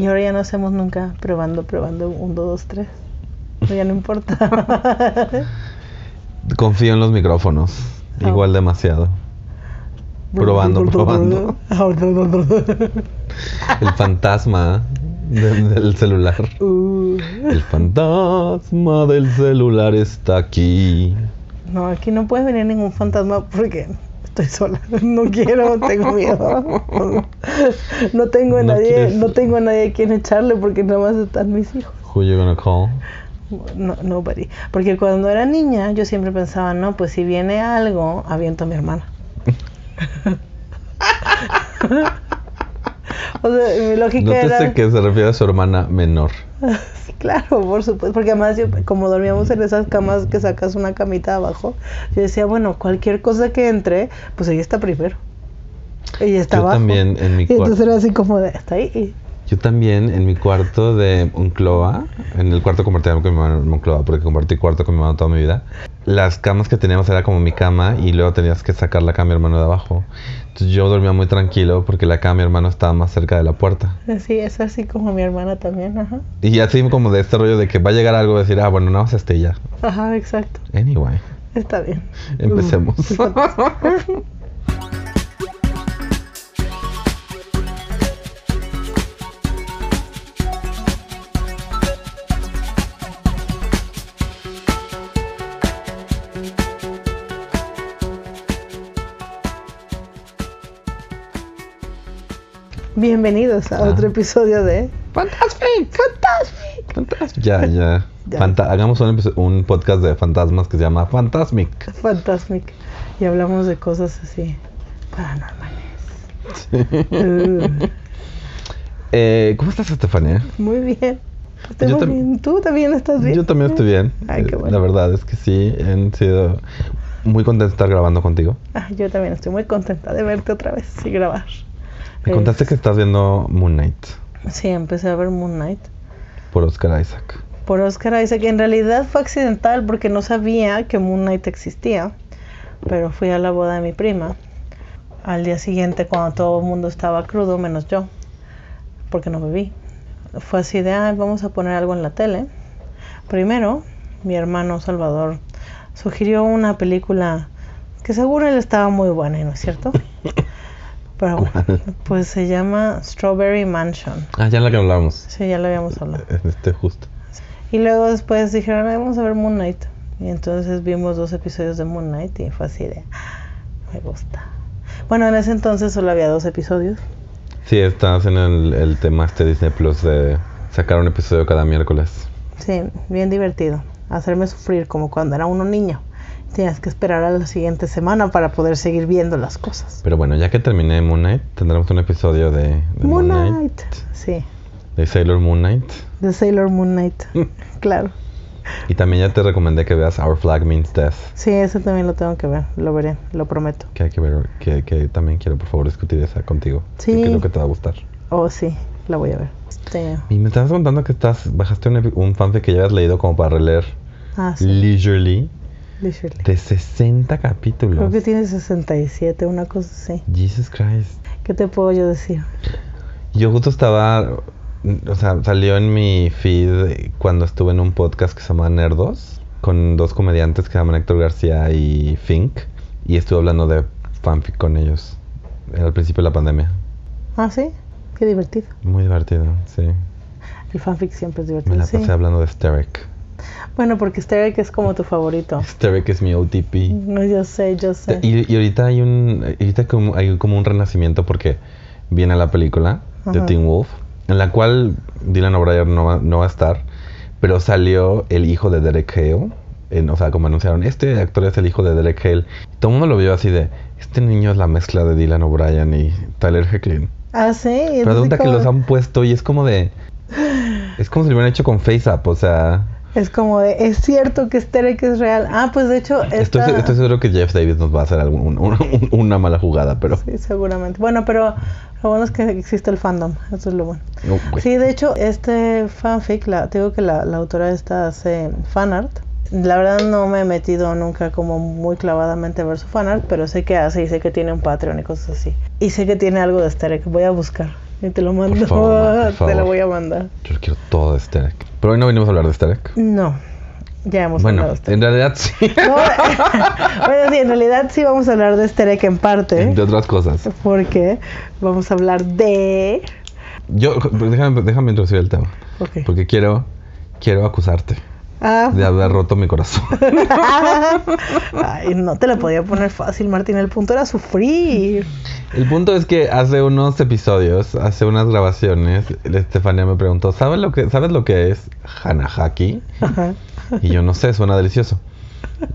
Y ahora ya no hacemos nunca probando, probando, un, dos, dos, tres. Ya no importa. Confío en los micrófonos. Ah. Igual demasiado. Probando, probando. El fantasma del, del celular. Uh, El fantasma del celular está aquí. no, aquí no puede venir ningún fantasma porque estoy sola. No quiero, tengo miedo. No tengo a No nadie, quieres- no tengo a nadie a quien echarle porque nada más están mis hijos. Who you gonna call? No, nobody. Porque cuando era niña yo siempre pensaba, no, pues si viene algo, aviento a mi hermana. o sea, mi lógica era... Nótese que se refiere a su hermana menor. Sí, claro, por supuesto, porque además yo, como dormíamos en esas camas que sacas una camita abajo, yo decía, bueno, cualquier cosa que entre, pues ella está primero. Ella está Yo abajo. también en mi Y entonces cuarto. era así como de, está ahí. Yo también en mi cuarto de Moncloa, en el cuarto compartido con mi hermano en Moncloa, porque compartí cuarto con mi hermano toda mi vida. Las camas que teníamos era como mi cama y luego tenías que sacar la cama de mi hermano de abajo. Entonces yo dormía muy tranquilo porque la cama de mi hermano estaba más cerca de la puerta. Sí, es así como mi hermana también, ajá. Y así como de este rollo de que va a llegar algo y decir, ah, bueno, nada más este ya. Ajá, exacto. Anyway, Está bien. empecemos. Bienvenidos a Ah. otro episodio de Fantasmic. Fantasmic. Fantasmic. Ya, ya. Ya. Fanta- hagamos un, podcast de fantasmas que se llama Fantasmic. Fantasmic. Y hablamos de cosas así paranormales. Uh, Eh, ¿Cómo estás, Estefania? muy bien. Estoy Yo muy bien. ¿Tú también estás bien? Yo también estoy bien. Ay, qué Eh, bueno. La verdad es que sí, he sido muy contento de estar grabando contigo. Ah, yo también estoy muy contenta de verte otra vez y grabar. Me contaste que estás viendo Moon Knight Sí, empecé a ver Moon Knight. por Oscar Isaac. Por Oscar Isaac. En realidad fue accidental porque no sabía que Moon Knight existía. Pero fui a la boda de mi prima. Al día siguiente, cuando todo el mundo estaba crudo, menos yo. Porque no bebí. Fue así de, ah, vamos a poner algo en la tele. Primero, mi hermano Salvador sugirió una película que seguro él estaba muy buena, ¿no es cierto? Pero bueno, pues se llama Strawberry Mansion. Ah, ya la que hablamos. Sí, ya lo habíamos hablado. Este justo. Y luego después dijeron, "Ay, vamos a ver Moon Knight. Y entonces vimos dos episodios de Moon Knight y fue así de, "Ah, me gusta. Bueno, en ese entonces solo había dos episodios. Sí, estás en el, el tema este Disney Plus de sacar un episodio cada miércoles. Sí, bien divertido. Hacerme sufrir como cuando era uno niño. Tienes que esperar a la siguiente semana para poder seguir viendo las cosas. Pero bueno, ya que terminé Moon Knight, tendremos un episodio de, de Moon Knight. Sí, de Sailor Moon Knight. de Sailor Moon Knight. claro. Y también ya te recomendé que veas Our Flag Means Death. Sí, ese también lo tengo que ver. Lo veré, lo prometo. Que hay que ver, que, que también quiero por favor discutir esa contigo. Sí. Que creo que te va a gustar. Oh, sí, la voy a ver. Este, Y me estabas contando que estás, bajaste un, fanfic que ya habías leído como para releer ah, sí. leisurely Leisurely. de 60 capítulos. Creo que tiene 67, una cosa así. Jesus Christ. ¿Qué te puedo yo decir? Yo justo estaba, o sea, salió en mi feed cuando estuve en un podcast que se llama Nerdos, con dos comediantes que se llaman Héctor García y Fink, y estuve hablando de fanfic con ellos. Era al principio de la pandemia. Ah, sí, qué divertido. Muy divertido, sí. El fanfic siempre es Me divertido. la sí. pasé hablando de Steric. Bueno, porque Steric es como tu favorito. Steric es mi OTP. No, yo sé, yo sé. Y, y ahorita hay un ahorita como, hay como un renacimiento porque viene la película de Ajá. Teen Wolf, en la cual Dylan O'Brien no va, no va a estar, pero salió el hijo de Derek Hale. en- o sea, como anunciaron, este actor es el hijo de Derek Hale. Todo el mundo lo vio así de, este niño es la mezcla de Dylan O'Brien y Tyler Hecklin. Ah, sí. entonces pregunta que como- los han puesto y es como de, es como si lo hubieran hecho con FaceApp, o sea, Es como de, es cierto que Steric es real. Ah, pues de hecho, estoy, esta- estoy seguro que Jeff Davis nos va a hacer algún- un- un- una mala jugada, pero... Sí, seguramente. Bueno, pero lo bueno es que existe el fandom. Eso es lo bueno. no. Sí, de hecho, este fanfic, la, te digo que la, la autora esta hace fanart. La verdad no me he metido nunca como muy clavadamente a ver su fanart, pero sé que hace y sé que tiene un Patreon y cosas así. Y sé que tiene algo de Steric. Voy a buscar. Y te lo mando. Favor, te lo voy a mandar. Yo quiero todo de Easter egg. Pero hoy no venimos a hablar de Easter egg. No. Ya hemos Bueno, hablado de esto. en realidad sí. No, bueno, sí, en realidad sí vamos a hablar de este en parte. de otras cosas. Porque vamos a hablar de. Yo, déjame, déjame introducir el tema. Porque quiero, quiero acusarte Ah, de haber roto mi corazón. Ay, no te la podía poner fácil, Martín. El punto era sufrir. El punto es que hace unos episodios, hace unas grabaciones, Estefania me preguntó, ¿sabes lo que, ¿sabes lo que es Hanahaki? Ajá. Y yo no sé, suena delicioso.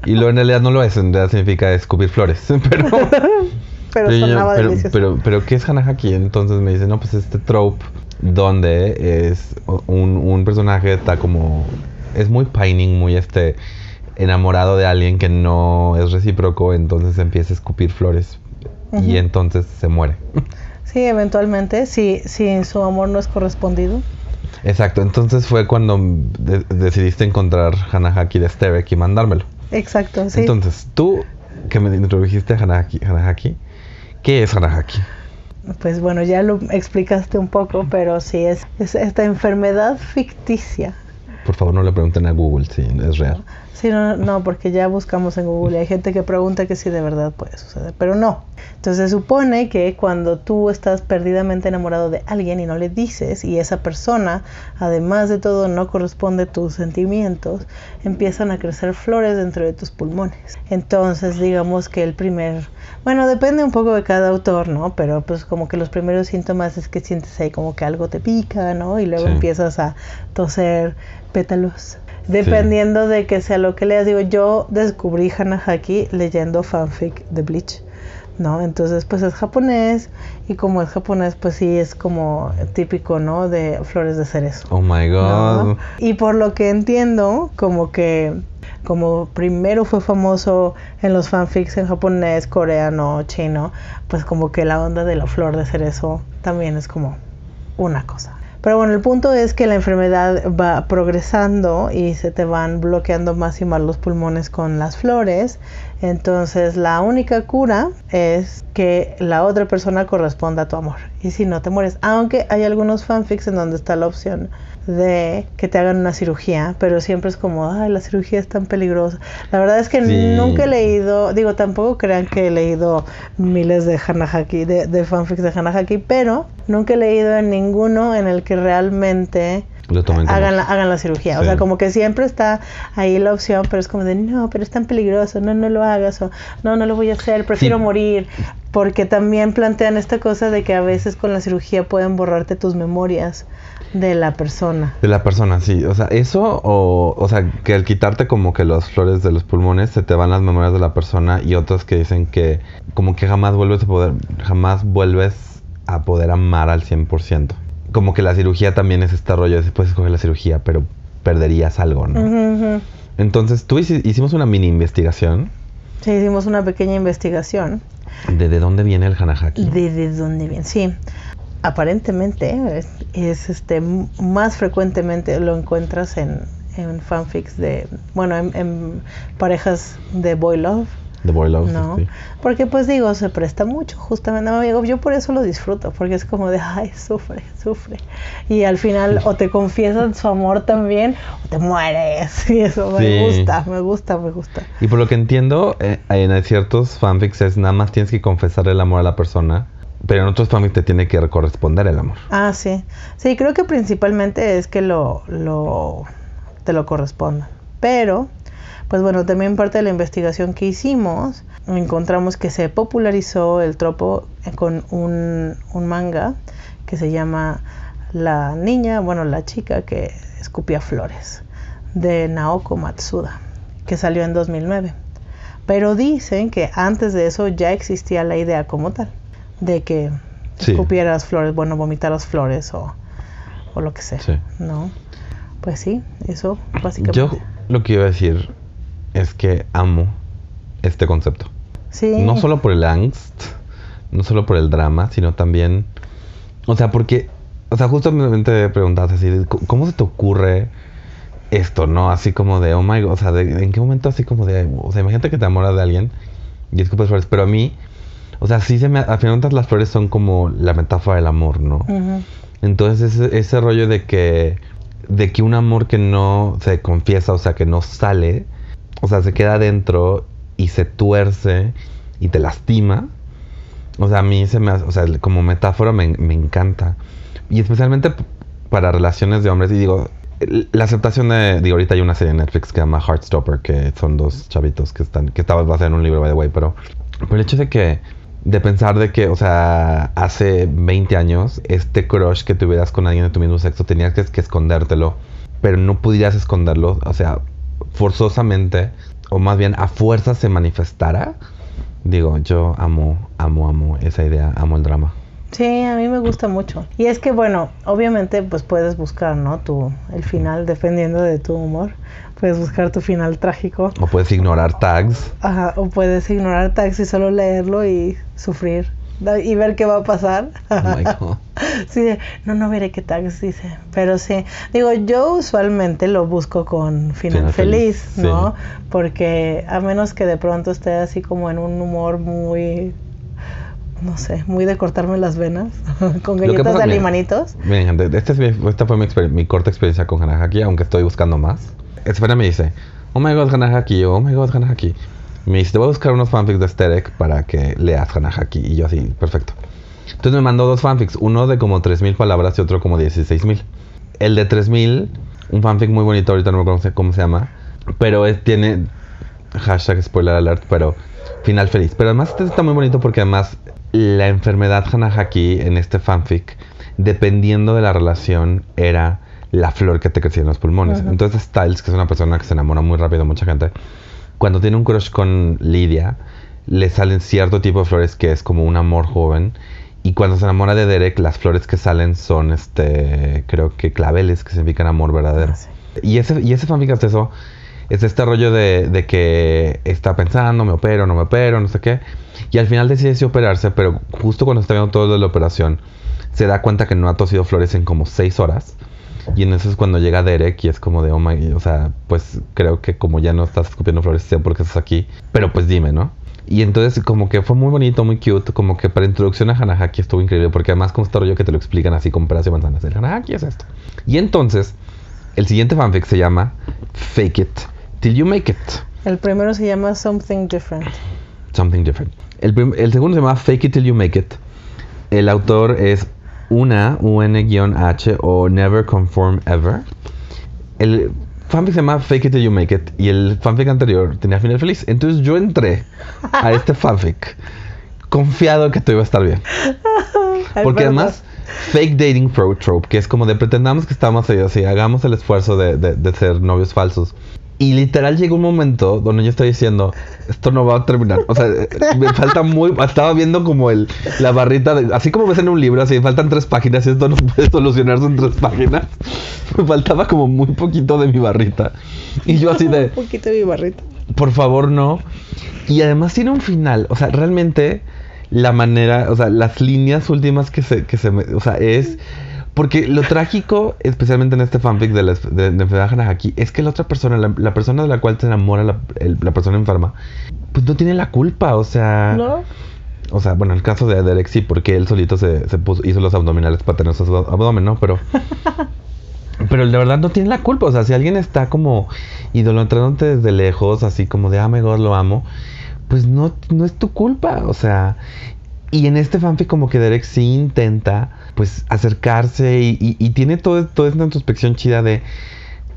Y lo en realidad no lo es, en realidad significa escupir flores. Pero, Pero pero, yo- sonaba pero, delicioso. pero, pero, ¿qué es Hanahaki? Entonces me dice, no, pues este trope donde es un, un personaje está como... Es muy pining, muy este enamorado de alguien que no es recíproco, entonces empieza a escupir flores y entonces se muere. Sí, eventualmente, si, si su amor no es correspondido. Exacto, entonces fue cuando de- decidiste encontrar Hanahaki de Sterek y mandármelo. Exacto, sí. Entonces, tú que me introdujiste a Hanahaki, Hanahaki, ¿qué es Hanahaki? Pues bueno, ya lo explicaste un poco, pero sí, es, es esta enfermedad ficticia. Por favor, no le pregunten a Google si es real. Sí, no, no, porque ya buscamos en Google y hay gente que pregunta que si de verdad puede suceder, pero no. Entonces se supone que cuando tú estás perdidamente enamorado de alguien y no le dices y esa persona, además de todo, no corresponde a tus sentimientos, empiezan a crecer flores dentro de tus pulmones. Entonces digamos que el primer, bueno, depende un poco de cada autor, ¿no? Pero pues como que los primeros síntomas es que sientes ahí como que algo te pica, ¿no? Y luego Sí. empiezas a toser pétalos. Dependiendo de que sea lo que leas, digo, yo descubrí Hanahaki leyendo fanfic de Bleach, ¿no? Entonces, pues es japonés y como es japonés, pues sí es como típico, ¿no? De flores de cerezo. Oh my god. ¿no? Y por lo que entiendo, como que como primero fue famoso en los fanfics en japonés, coreano, chino, pues como que la onda de la flor de cerezo también es como una cosa. Pero bueno, el punto es que la enfermedad va progresando y se te van bloqueando más y más los pulmones con las flores. Entonces la única cura es que la otra persona corresponda a tu amor. Y si no te mueres, aunque hay algunos fanfics en donde está la opción de que te hagan una cirugía, pero siempre es como, ay, la cirugía es tan peligrosa. La verdad es que Sí. nunca he leído, digo, tampoco crean que he leído miles de Hanahaki, de, de fanfics de Hanahaki, pero nunca he leído en ninguno en el que realmente Lo tomen como- hagan la, hagan la cirugía. O sea, como que siempre está ahí la opción, pero es como de, no, pero es tan peligroso, no, no lo hagas, o no, no lo voy a hacer, prefiero Sí. morir. Porque también plantean esta cosa de que a veces con la cirugía pueden borrarte tus memorias de la persona. De la persona, sí. O sea, eso o, o sea, que al quitarte como que las flores de los pulmones se te van las memorias de la persona y otros que dicen que como que jamás vuelves a poder, jamás vuelves a poder amar al 100%. Como que la cirugía también es este rollo, después escoger la cirugía, pero perderías algo, ¿no? Entonces, tú hici- hicimos una mini investigación Sí, hicimos una pequeña investigación de de dónde viene el Hanahaki. de, de dónde viene. Sí, aparentemente es, es, este más frecuentemente lo encuentras en, en fanfics de, bueno, en, en parejas de boy love. De Boy Love, No, sí. porque pues digo, se presta mucho, justamente, amigo, yo por eso lo disfruto, porque es como de, ay, sufre, sufre. Y al final o te confiesan su amor también, o te mueres. Y eso me gusta, me gusta, me gusta. Y por lo que entiendo, eh, en ciertos fanfics es nada más tienes que confesar el amor a la persona, pero en otros fanfics te tiene que corresponder el amor. Ah, sí. Sí, creo que principalmente es que lo, lo te lo corresponda. Pero, pues bueno, también parte de la investigación que hicimos, encontramos que se popularizó el tropo con un, un manga que se llama La niña, bueno, la chica que escupía flores, de Naoko Matsuda, que salió en 2009. Pero dicen que antes de eso ya existía la idea como tal, de que Sí. escupieras flores, bueno, vomitaras flores o, o lo que sea, Sí. ¿no? Pues sí, eso básicamente. Yo lo que iba a decir es que amo este concepto. sí. No solo por el angst, no solo por el drama, sino también, o sea, porque, o sea, justamente preguntaste así, ¿cómo se te ocurre esto, no? Así como de, oh my god, o sea, de- ¿en qué momento así como de, o sea, imagínate que te enamoras de alguien y escupes flores, pero a mí, O sea, sí se me... A final de cuentas las flores son como la metáfora del amor, ¿no? Entonces ese, ese rollo de que... De que un amor que no se confiesa, o sea, que no sale, o sea, se queda adentro y se tuerce y te lastima. O sea, a mí se me o sea, como metáfora me, me encanta. Y especialmente para relaciones de hombres. Y digo, la aceptación de, digo, ahorita hay una serie en Netflix que se llama Heartstopper, que son dos chavitos que están, que estaba basada en un libro, by the way, pero, pero el hecho de que, de pensar de que, o sea, hace 20 años, este crush que tuvieras con alguien de tu mismo sexo, tenías que, que escondértelo, pero no pudieras esconderlo, o sea, forzosamente, o más bien a fuerza se manifestara. Digo, yo amo, amo, amo esa idea, amo el drama. Sí, a mí me gusta mucho. Y es que, bueno, obviamente, pues puedes buscar, ¿no? Tu, el final, dependiendo de tu humor. Puedes buscar tu final trágico. O puedes ignorar tags. Ajá, o puedes ignorar taxi y solo leerlo y sufrir. Y ver qué va a pasar. Oh. Sí, no, no veré qué tags dice. Pero sí, digo, yo usualmente lo busco con final, Final feliz, feliz, ¿no? sí. Porque a menos que de pronto esté así como en un humor muy, no sé, muy de cortarme las venas con galletas pasa- de alimanitos. Miren, esta, es mi- esta fue mi, mi corta experiencia con Hanahaki, aunque estoy buscando más. Espera me dice, oh my god, Hanahaki, oh my god, Hanahaki. Me dice, te voy a buscar unos fanfics de Sterek para que leas Hanahaki. Y yo así, perfecto. Entonces me mandó dos fanfics, uno de como 3.000 palabras y otro como 16.000. El de 3.000, un fanfic muy bonito, ahorita no me acuerdo cómo se llama, pero tiene hashtag spoiler alert, pero final feliz. Pero además este está muy bonito porque además la enfermedad Hanahaki en este fanfic, dependiendo de la relación, era la flor que te crecía en los pulmones. Entonces Styles, que es una persona que se enamora muy rápido mucha gente, cuando tiene un crush con Lidia, le salen cierto tipo de flores que es como un amor joven. Y cuando se enamora de Derek, las flores que salen son, este, creo que claveles, que significan amor verdadero. Ah, sí. Y ese, y ese fanfic es eso. Es este rollo de, de que está pensando, me opero, no me opero, no sé qué. Y al final decide si operarse, pero justo cuando está viendo todo lo de la operación, se da cuenta que no ha tosido flores en como seis horas. Y en eso es cuando llega Derek y es como de, oh my, o sea, pues creo que como ya no estás escupiendo flores, sé por qué estás aquí. Pero pues dime, ¿no? Y entonces como que fue muy bonito, muy cute, como que para introducción a Hanahaki estuvo increíble, porque además con este rollo que te lo explican así con peras y manzanas. El Hanahaki es esto. Y entonces, el siguiente fanfic se llama Fake It Till You Make It. El primero se llama Something Different. Something different. El, el segundo se llama Fake It Till You Make It. El autor es una, UN-H o Never Conform Ever. El fanfic se llama Fake It Till You Make It y el fanfic anterior tenía final feliz. Entonces yo entré a este fanfic confiado que todo iba a estar bien. Porque además, fake dating pro trope, que es como de pretendamos que estamos ahí, así, hagamos el esfuerzo de, de- de ser novios falsos. Y literal llegó un momento donde yo estoy diciendo, esto no va a terminar. O sea, eh, me falta muy... Estaba viendo como el, la barrita, de, así como ves en un libro, así, faltan tres páginas y esto no puede solucionarse en tres páginas. Me faltaba como muy poquito de mi barrita. Y yo así de, Un poquito de mi barrita. por favor no. Y además tiene un final, o sea, realmente la manera, o sea, las líneas últimas que se, que se, o sea, es... Porque lo trágico, especialmente en este fanfic de la, de, de Hanahaki, es que la otra persona, la, la persona de la cual se enamora la, el- la persona enferma, pues no tiene la culpa, o sea... ¿No? O sea, bueno, en el caso de Derek sí, porque él solito se, se puso, hizo los abdominales para tener su ab- abdomen, ¿no? Pero... Pero de verdad no tiene la culpa. O sea, si alguien está como idolatrándote desde lejos, así como de, ah, my God, lo amo, pues no, no es tu culpa. O sea, y en este fanfic como que Derek sí intenta, pues, acercarse y, tiene todo, toda esta introspección chida de,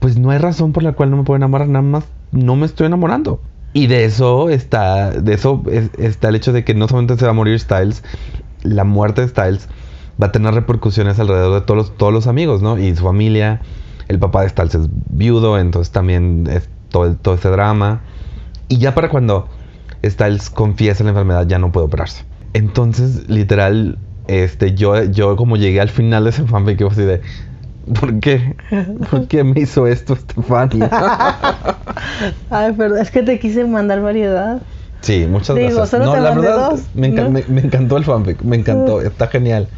pues no hay razón por la cual no me puedo enamorar, nada más no me estoy enamorando. Y de eso está, de eso es- está el hecho de que no solamente se va a morir Styles, la muerte de Styles va a tener repercusiones alrededor de todos los, todos los amigos, ¿no? Y su familia, el papá de Styles es viudo, entonces también es todo, todo ese drama. Y ya para cuando Styles confiesa la enfermedad ya no puede operarse. Entonces, literal, este, yo, yo como llegué al final de ese fanfic, yo así de, ¿por qué? ¿Por qué me hizo esto Stephanie? Ay, pero es que te quise mandar variedad. Sí, muchas Digo, gracias. solo no, te la verdad, dos, me, ¿no? me- me encantó el fanfic, me encantó, está genial.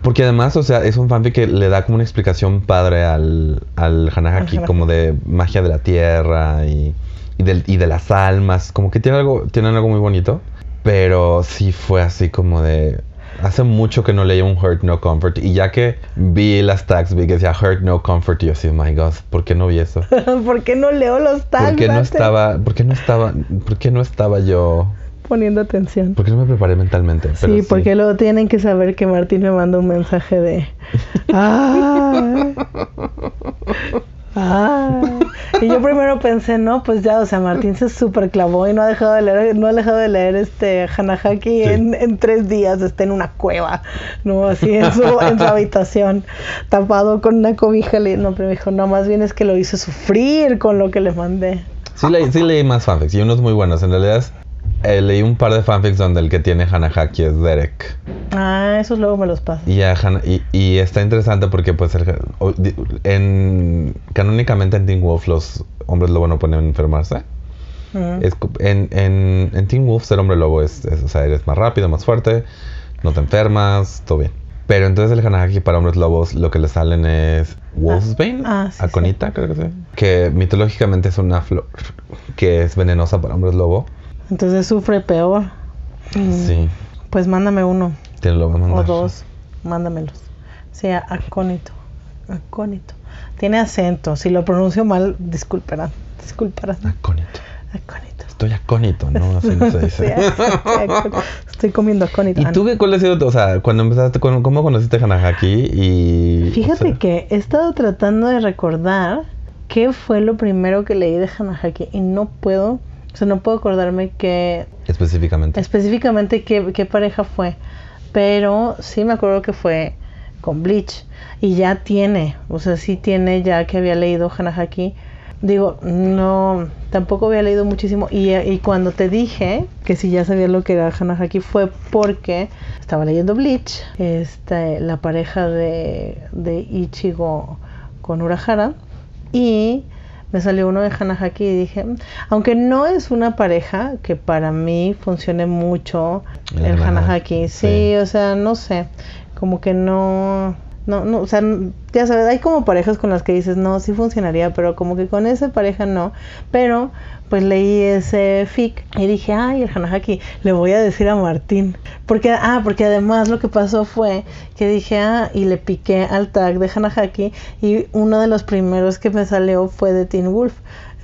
Porque además, o sea, es un fanfic que le da como una explicación padre al, al Hanahaki, Al como de magia de la tierra y, y, del- y de las almas, como que tiene algo, tienen algo muy bonito. Pero sí fue así como de... Hace mucho que no leía un Hurt No Comfort y ya que vi las tags, vi que decía Hurt No Comfort y yo así, oh my God, ¿por qué no vi eso? ¿Por qué no leo los tags? ¿Por qué no estaba, por qué no estaba, por qué no estaba yo, Poniendo atención. por qué no me preparé mentalmente? Pero Sí, porque luego tienen que saber que Martín me manda un mensaje de... ¡Ah! ¡Ah! Y yo primero pensé, no, pues ya, o sea, Martín se super clavó y no ha dejado de leer, no ha dejado de leer este Hanahaki Sí. en, en tres días, está en una cueva, ¿no? Así en su, en su habitación, tapado con una cobija. No, pero me dijo, no, más bien es que lo hice sufrir con lo que le mandé. Sí, leí, sí leí más fanfics y unos muy buenos. En realidad eh, leí un par de fanfics donde el que tiene Hanahaki es Derek. Ah, esos luego me los paso. Y, y, y está interesante porque pues el- en, canónicamente en Teen Wolf los hombres lobo no pueden enfermarse. Mm. Es co- en, en, en Teen Wolf ser hombre lobo es, es- o sea, eres más rápido, más fuerte, no te enfermas, todo bien. Pero entonces el Hanahaki para hombres lobos lo que le salen es Wolfsbane, ah, sí, Aconita, creo que sí. Que mitológicamente es una flor que es venenosa para hombres lobo. Entonces sufre peor. Mm. Sí, Pues mándame uno te lo voy a o dos, mándamelos. Sea acónito, acónito. Tiene acento, si lo pronuncio mal, disculparán, disculparán. Acónito. Acónito. Estoy acónito, ¿no? Así no se dice. estoy comiendo acónito. ¿Y Ah, tú qué, cuál ha sido, tu- o sea, cuando empezaste, cómo conociste Hanahaki y... Fíjate o sea, que he estado tratando de recordar qué fue lo primero que leí de Hanahaki y no puedo, o sea, no puedo acordarme qué Específicamente. específicamente qué, qué pareja fue, pero sí me acuerdo que fue con Bleach y ya tiene, o sea, sí tiene ya que había leído Hanahaki. Digo, no, tampoco había leído muchísimo y, y cuando te dije que si ya sabía lo que era Hanahaki fue porque estaba leyendo Bleach, este, la pareja de, de Ichigo con Urahara y me salió uno de Hanahaki y dije, "Mm, aunque no es una pareja que para mí funcione mucho El el, Hanahaki, Hanahaki, sí, sí. o sea, no sé, como que no, no, no, o sea, ya sabes, hay como parejas con las que dices, no, sí funcionaría, pero como que con esa pareja no, pero pues leí ese fic y dije, ay, el Hanahaki, le voy a decir a Martín, porque, ah, porque además lo que pasó fue que dije, ah, y le piqué al tag de Hanahaki y uno de los primeros que me salió fue de Teen Wolf.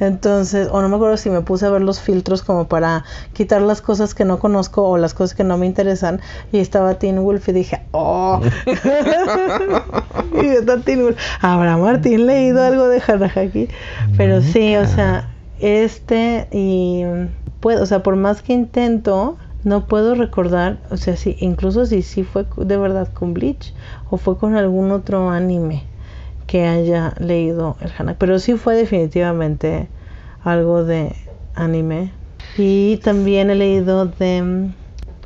Entonces, o no me acuerdo si me puse a ver los filtros como para quitar las cosas que no conozco o las cosas que no me interesan. Y estaba Teen Wolf y dije, oh. y está Teen Wolf. ¿Habrá Martín leído algo de Hanahaki? Pero sí, o sea, este y puedo, o sea, por más que intento, no puedo recordar, o sea, si incluso si sí fue de verdad con Bleach o fue con algún otro anime que haya leído el Hanako, pero sí fue definitivamente algo de anime. Y también he leído de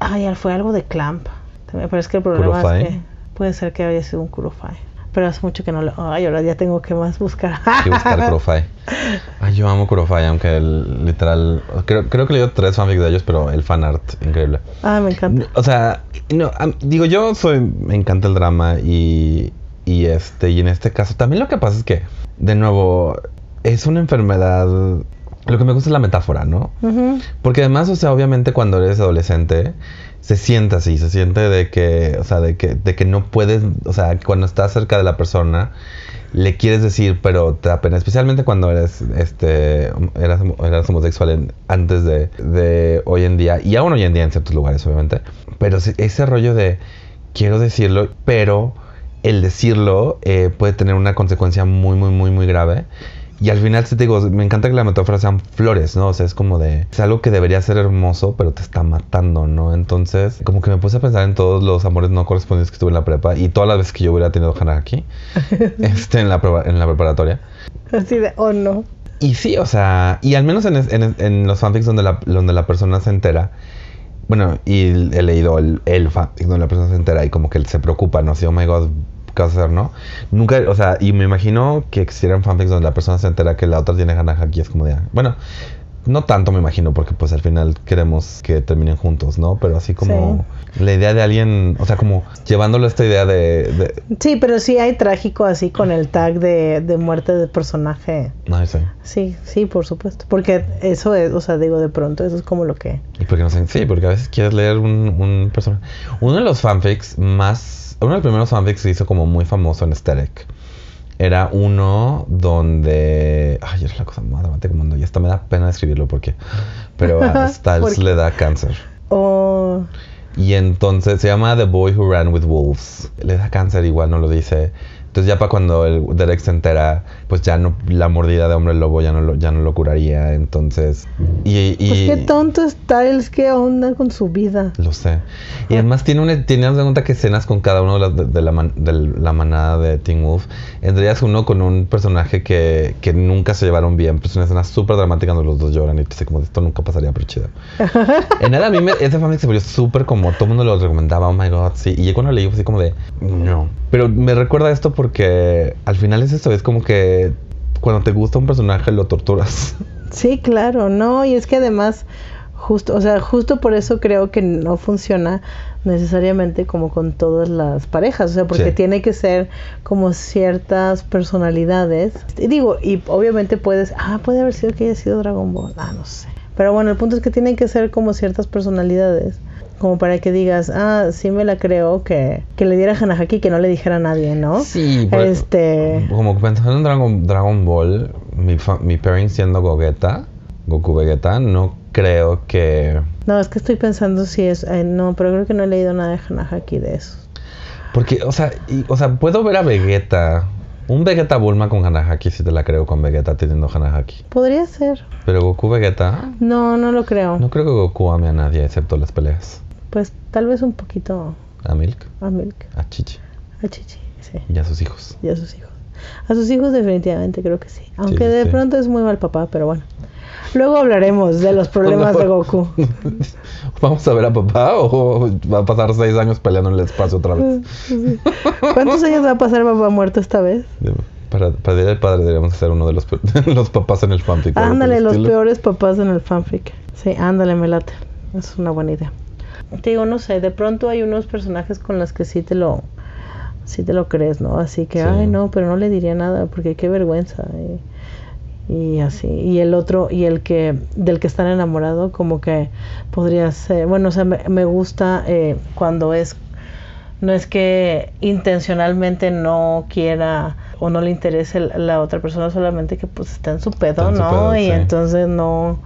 ay, fue algo de Clamp. También, pero es que el problema ¿Kurofai? es que puede ser que haya sido un Kurofai. Pero hace mucho que no lo. Ay, ahora ya tengo que más buscar. Que buscar Kurofai. Ay, yo amo Kurofai, aunque el, literal... Creo, creo que leí tres fanfics de ellos, pero el fanart, increíble. Ah, me encanta. O sea, no, digo, yo soy... Me encanta el drama y... Y este... Y en este caso también lo que pasa es que, de nuevo, es una enfermedad... Lo que me gusta es la metáfora, ¿no? Porque además, o sea, obviamente cuando eres adolescente, se siente así, se siente de que, o sea, de que, de que no puedes, o sea, cuando estás cerca de la persona, le quieres decir, pero te da pena, especialmente cuando eres, este, eras, eras homosexual en- antes de, de hoy en día, y aún hoy en día en ciertos lugares, obviamente, pero ese rollo de, quiero decirlo, pero el decirlo eh, puede tener una consecuencia muy, muy, muy, muy grave. Y al final, sí te digo, me encanta que la metáfora sean flores, ¿no? O sea, es como de... Es algo que debería ser hermoso, pero te está matando, ¿no? Entonces, como que me puse a pensar en todos los amores no correspondidos que tuve en la prepa y todas las veces que yo hubiera tenido Hanaki, este, en la, en la preparatoria. Así de, oh no. Y sí, o sea, y al menos en, en- en los fanfics donde la, donde la persona se entera, bueno, y he leído el, el fanfic donde la persona se entera y como que se preocupa, ¿no? Así, oh my god, ¿qué vas a hacer, no? Nunca, o sea, y me imagino que existieran fanfics donde la persona se entera que la otra tiene Hanahaki y es como de, ah, bueno, No tanto me imagino, porque pues al final queremos que terminen juntos, ¿no? Pero así como la idea de alguien, o sea, como llevándolo a esta idea de... de Sí, pero sí hay trágico así con el tag de, de muerte de personaje. no sé. Sí, sí, por supuesto. Porque eso es, o sea, digo, de pronto, eso es como lo que... Y porque no sé, sí, porque a veces quieres leer un, un personaje. Uno de los fanfics más, uno de los primeros fanfics que se hizo como muy famoso en Aesthetic era uno donde, ay, es la cosa más dramática del mundo y hasta me da pena escribirlo porque, pero a Styles le da cáncer. Oh, Y entonces se llama The Boy Who Ran with Wolves. Le da cáncer, igual no lo dice. Entonces ya para cuando el Derek se entera, pues ya no, la mordida de hombre lobo ya no lo, ya no lo curaría. Entonces, y, y- pues qué tonto Styles, qué onda con su vida. Lo sé. Y además tiene una, haz de cuenta que escenas con cada uno de, las- de- la, man- de la manada de Teen Wolf. Entre ellas uno con un personaje que, que nunca se llevaron bien. Pues una escena súper dramática donde los dos lloran y dices como esto nunca pasaría, pero chido. en nada, a mí me, ese fanfic se volvió súper como todo el mundo lo recomendaba. Oh my god, sí. Y yo cuando leí fue así como de no. Pero me recuerda esto porque al final es esto, es como que cuando te gusta un personaje lo torturas. Sí, claro, no, y es que además, justo, o sea, justo por eso creo que no funciona necesariamente como con todas las parejas, o sea, porque Sí. tiene que ser como ciertas personalidades. Y digo, y obviamente puedes, ah, puede haber sido que haya sido Dragon Ball, ah, no sé. Pero bueno, el punto es que tienen que ser como ciertas personalidades. Como para que digas, ah, sí me la creo que, que le diera Hanahaki que no le dijera a nadie, ¿no? Sí, por- Este. Como pensando en Dragon, Dragon Ball, mi, mi pairing siendo Gogeta, Goku Vegeta, no creo que... No, es que estoy pensando si es. ay, no, pero creo que no he leído nada de Hanahaki de eso. Porque, o sea, y- o sea, puedo ver a Vegeta, un Vegeta Bulma con Hanahaki, si te la creo con Vegeta teniendo Hanahaki. Podría ser. Pero Goku Vegeta, No, no lo creo. no creo que Goku ame a nadie excepto las peleas. Pues tal vez un poquito A Milk, a Milk, a Chichi a Chichi, sí. y a sus hijos. Y a sus hijos. A sus hijos definitivamente creo que sí. Aunque sí, de sí. pronto es muy mal papá, pero bueno. Luego hablaremos de los problemas de Goku. ¿Vamos a ver a papá o va a pasar seis años peleando en el espacio otra vez? ¿Cuántos años va a pasar papá muerto esta vez? Para, para Día del Padre deberíamos ser uno de los, pe- los papás en el fanfic. Ándale, los estilo. peores papás en el fanfic. Sí, ándale, me late. Es una buena idea. Te digo, no sé, de pronto hay unos personajes con los que sí te lo sí te lo crees, ¿no? Así que, Sí. ay, no, pero no le diría nada porque qué vergüenza. Y, y así. Y el otro, y el que del que están enamorado, como que podría ser, bueno, o sea, me, me gusta eh, cuando es no es que intencionalmente no quiera o no le interese la otra persona, solamente que pues está en su pedo, su ¿no? pedo, y sí. entonces no,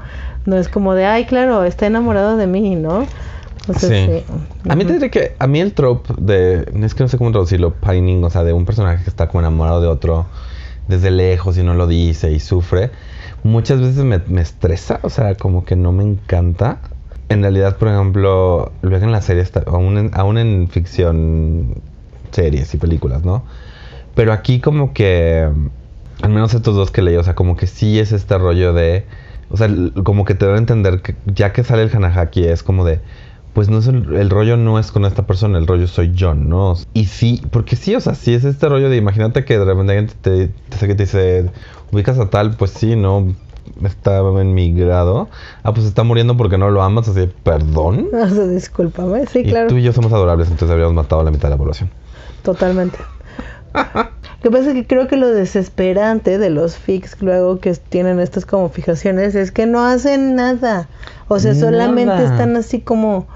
no es como de, ay, claro, está enamorado de mí, ¿no? Sea, Sí. sí. A mí te Ujú. diré que a mí el trope de es que no sé cómo traducirlo, pining, o sea, de un personaje que está como enamorado de otro desde lejos y no lo dice y sufre, muchas veces me, me estresa, o sea, como que no me encanta. En realidad, por ejemplo, luego en la serie, está, aún, en, aún en ficción, series y películas, ¿no? Pero aquí como que, al menos estos dos que leí, o sea, como que sí es este rollo de, o sea, como que te a entender que ya que sale el Hanahaki es como de, pues no es el, el rollo no es con esta persona, el rollo soy yo, ¿no? Y sí, porque sí, o sea, sí es este rollo de, imagínate que de repente alguien te, te, te, te dice, ubicas a tal, pues sí, ¿no? Está en mi grado. Ah, pues está muriendo porque no lo amas, así, perdón. O sea, discúlpame, sí, y claro, tú y yo somos adorables, entonces habríamos matado a la mitad de la población. totalmente. Lo que pasa es que creo que lo desesperante de los fics luego que tienen estas como fijaciones es que no hacen nada. O sea, solamente Nada. están así como,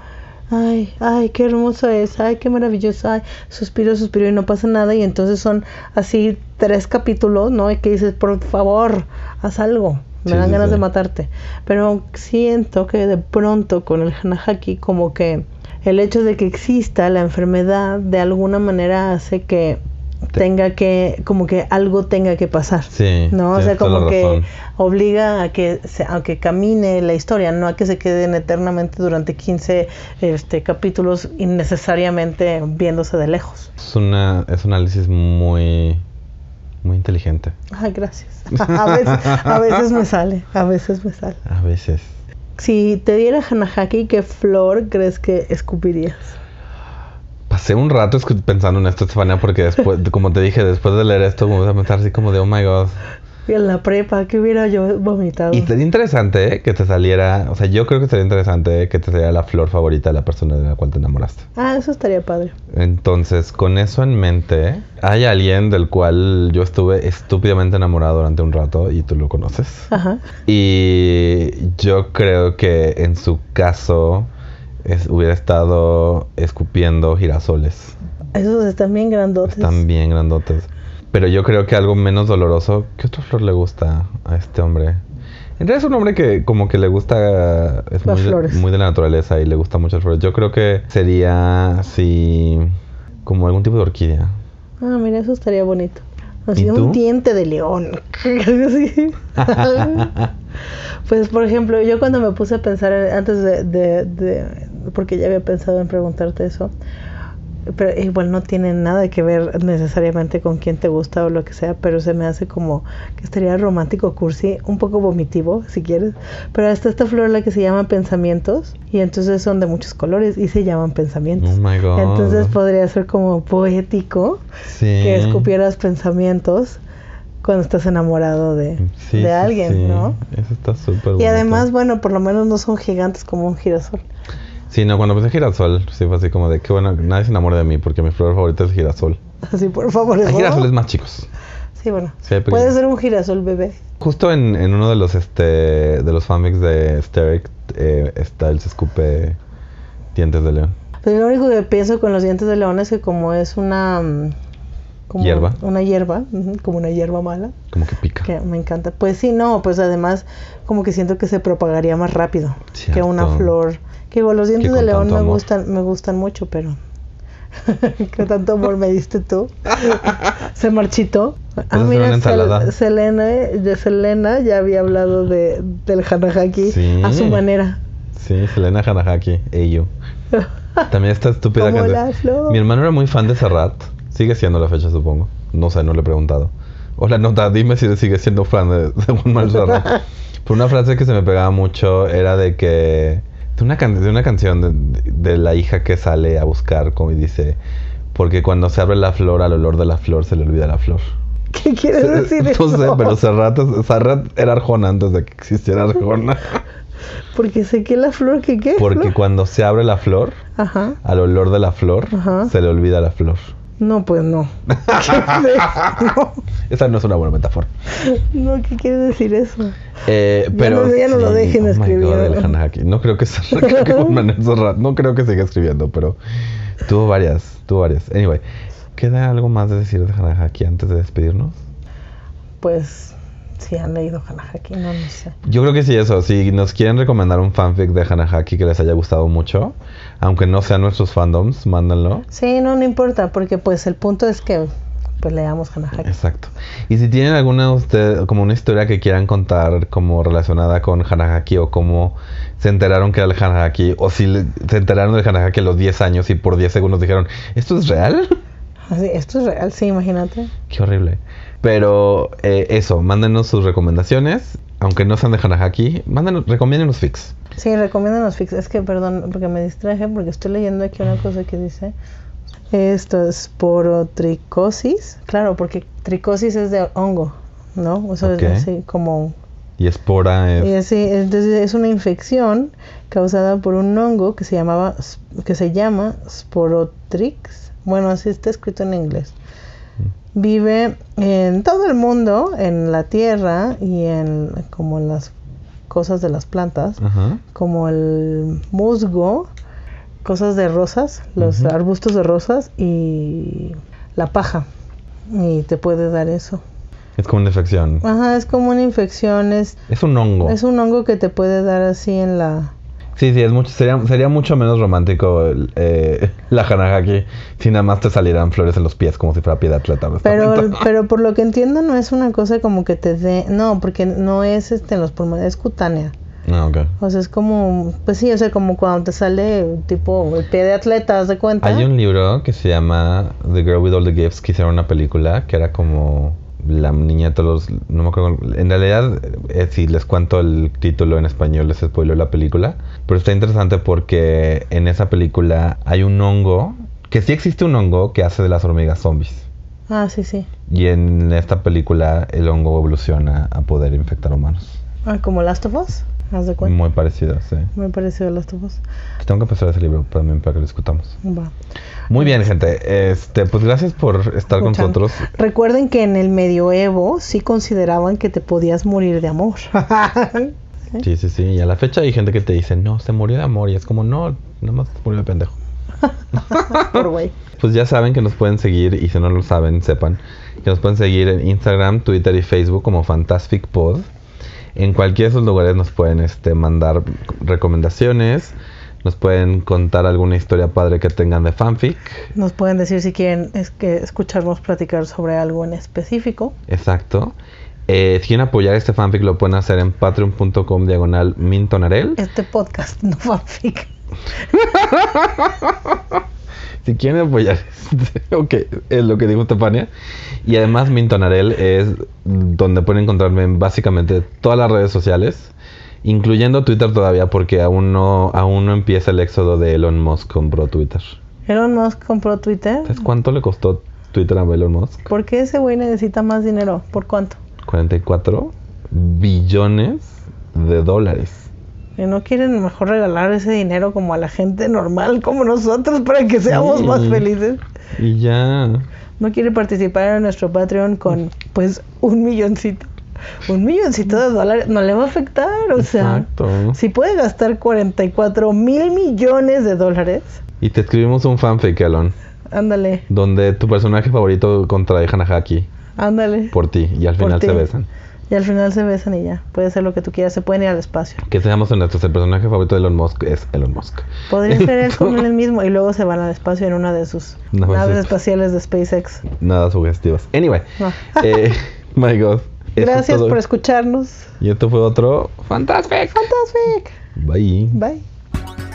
ay, ay, qué hermoso es, ay, qué maravilloso, ay, suspiro, suspiro y no pasa nada. Y entonces son así tres capítulos, ¿no? Y que dices, por favor, haz algo. Me Sí, dan sí, ganas sí. de matarte. Pero siento que de pronto con el Hanahaki como que el hecho de que exista la enfermedad de alguna manera hace que tenga que, como que algo tenga que pasar. Sí. ¿No? O sea, como que razón. obliga a que, a que camine la historia, no a que se queden eternamente durante 15 este, capítulos innecesariamente viéndose de lejos. Es, una, es un análisis muy, muy inteligente. Ay, gracias. A veces, a veces me sale, a veces me sale. A veces. Si te diera Hanahaki, ¿qué flor crees que escupirías? Pasé un rato pensando en esto, Estefania, porque después, como te dije, después de leer esto, me voy a pensar así como de, oh my god. Y en la prepa, que hubiera yo vomitado. Y sería interesante ¿eh? que te saliera, o sea, yo creo que sería interesante que te saliera la flor favorita de la persona de la cual te enamoraste. Ah, eso estaría padre. Entonces, con eso en mente, hay alguien del cual yo estuve estúpidamente enamorado durante un rato y tú lo conoces. Ajá. Y yo creo que en su caso es- hubiera estado escupiendo girasoles. Esos están bien grandotes. Están bien grandotes. Pero yo creo que algo menos doloroso. ¿Qué otra flor le gusta a este hombre? En realidad es un hombre que como que le gusta... Es Las muy, de- flores. muy de la naturaleza y le gusta mucho las flores. Yo creo que sería así... Como algún tipo de orquídea. Ah, mira, eso estaría bonito. Así ¿Y un tú? diente de león. Pues, por ejemplo, yo cuando me puse a pensar en- antes de, de- de- Porque ya había pensado en preguntarte eso. Pero igual no tiene nada que ver necesariamente con quién te gusta o lo que sea, pero se me hace como que estaría romántico, cursi, un poco vomitivo, si quieres. Pero está esta flor la que se llama pensamientos y entonces son de muchos colores y se llaman pensamientos. Oh my God. Entonces podría ser como poético Sí. que escupieras pensamientos cuando estás enamorado de, Sí, de alguien, sí. ¿no? Eso está súper Y además, bueno, por lo menos no son gigantes como un girasol. Sí, no, cuando pensé girasol, sí fue así como de que bueno, nadie se enamora de mí porque mi flor favorita es girasol. Así, por favor. Hay girasoles más chicos. Sí, bueno. Sí, Puede ser un girasol bebé. Justo en, en uno de los este de los fanfics de Steric eh, está el se escupe dientes de león. Pero lo único que pienso con los dientes de león es que como es una... mm, Como Hierba. Una hierba, como una hierba mala, Como que pica. que me encanta. Pues sí, no, pues además como que siento que se propagaría más rápido que una flor. Que igual los dientes de león me amor. gustan, me gustan mucho, pero... que tanto amor me diste tú. se marchitó. Ah, ensalada. Sel- Selena, de Selena ya había hablado de, del hanahaki Sí. a su manera. Sí, Selena Hanahaki, Eyu. También está estúpida canción. Mi hermano era muy fan de Serrat. Sigue siendo la fecha, supongo. No sé, no le he preguntado. Hola, nota, dime si sigue siendo fan de, de Juan Manuel Serrat. Pero una frase que se me pegaba mucho era de que... De una, can- de una canción de, de la hija que sale a buscar, como y dice... Porque cuando se abre la flor, al olor de la flor se le olvida la flor. ¿Qué quieres decir no eso? sé, pero Serrat, Serrat era Arjona antes de que existiera Arjona. Porque sé que la flor, ¿qué qué? Porque flor? cuando se abre la flor, Ajá. al olor de la flor, Ajá. se le olvida la flor. No, pues no. ¿Qué es eso? Esa no es una buena metáfora. no, no, ¿qué quiere decir eso? Eh, Ya pero no- ya no lo dejen oh escribir. God. No creo que se creo que No creo que siga escribiendo, pero tuvo varias, tuvo varias. Anyway, ¿queda algo más de decir de Hanahaki antes de despedirnos? Pues si han leído Hanahaki, no, no sé. Yo creo que sí, eso. Si nos quieren recomendar un fanfic de Hanahaki que les haya gustado mucho, aunque no sean nuestros fandoms, mándenlo. Sí, no, no importa, porque pues el punto es que pues leamos Hanahaki. Exacto. Y si tienen alguna usted, como una historia que quieran contar como relacionada con Hanahaki o cómo se enteraron que era el Hanahaki o si le- se enteraron del Hanahaki a los 10 años y por 10 segundos dijeron, ¿esto es real? Así, esto es real, sí, imagínate. Qué horrible. Pero eh, eso, mándenos sus recomendaciones, aunque no sean de Hanahaki, mándenos, recomiéndenos fix. Sí, recomiéndanos fix. Es que, perdón, porque me distraje, porque estoy leyendo aquí una cosa que dice. Esto es porotricosis. Claro, porque tricosis es de hongo, ¿no? O sea, es así como... Y espora es... Y así, entonces es una infección causada por un hongo que se llamaba, que se llama Sporotrix. Bueno, así está escrito en inglés. Vive en todo el mundo, en la tierra y en como en las cosas de las plantas como el musgo, cosas de rosas, los arbustos de rosas y la paja. Y te puede dar eso. Es como una infección. Ajá, es como una infección, es, Es un hongo. es un hongo que te puede dar así en la... Sí, sí, es mucho, sería, sería mucho menos romántico el, eh, la Hanahaki si nada más te salieran flores en los pies como si fuera pie de atleta. Pero, pero por lo que entiendo no es una cosa como que te dé... No, porque no es este, en los pulmones, es cutánea. Ah, ok. O sea, es como... Pues sí, o sea, como cuando te sale tipo el pie de atleta, ¿haz de cuenta? Hay un libro que se llama The Girl with All the Gifts que hicieron una película que era como la niña de todos los... No me acuerdo. En realidad, eh, si les cuento el título en español, les spoileo la película. Pero está interesante porque en esa película hay un hongo, que sí existe un hongo que hace de las hormigas zombies. Ah, sí, sí. Y en esta película el hongo evoluciona a poder infectar humanos. Ah, como Last of Us. Haz de cuenta. Muy parecido, sí. Muy parecido a Last of Us. Tengo que empezar ese libro también para que lo discutamos. Va. Muy bien, gente. Este, pues gracias por estar con nosotros. Recuerden que en el medioevo sí consideraban que te podías morir de amor. Sí, sí, sí. Y a la fecha hay gente que te dice, no, se murió de amor. Y es como, no, nada más se murió de pendejo. Por güey. Pues ya saben que nos pueden seguir y si no lo saben, sepan que nos pueden seguir en Instagram, Twitter y Facebook como Fantastic Pod. En cualquiera de esos lugares nos pueden este, mandar recomendaciones, nos pueden contar alguna historia padre que tengan de fanfic. Nos pueden decir si quieren es que escucharnos platicar sobre algo en específico. Exacto. Eh, si quieren apoyar este fanfic lo pueden hacer en patreon.com diagonal mintonarel. Este podcast, no fanfic. Si quieren apoyar, ok, es lo que dijo Stefania. Y además Mintonarel es donde pueden encontrarme en básicamente todas las redes sociales, incluyendo Twitter todavía porque aún no, aún no empieza el éxodo de Elon Musk compró Twitter. Elon Musk compró Twitter. ¿Sabes cuánto le costó Twitter a Elon Musk? ¿Por qué ese güey necesita más dinero? ¿Por cuánto? 44 billones de dólares. ¿Y no quieren mejor regalar ese dinero como a la gente normal como nosotros para que seamos Sí. más felices? Y ya. No quiere participar en nuestro Patreon con pues un milloncito. Un milloncito de dólares no le va a afectar, o sea, Exacto. si puede gastar 44 mil millones de dólares, Y te escribimos un fanfic, Elon, ándale, donde tu personaje favorito contrae Hanahaki ándale. por ti y al final se besan. Y al final se besan y ya, puede ser lo que tú quieras, se pueden ir al espacio. Que seamos honestos, el personaje favorito de Elon Musk es Elon Musk. Podría ser él con él mismo y luego se van al espacio en una de sus No, naves espaciales de SpaceX. Nada sugestivas. Anyway, No. eh, my God. Es Gracias por escucharnos. Y esto fue otro Fantastic. Fantastic. Bye. Bye.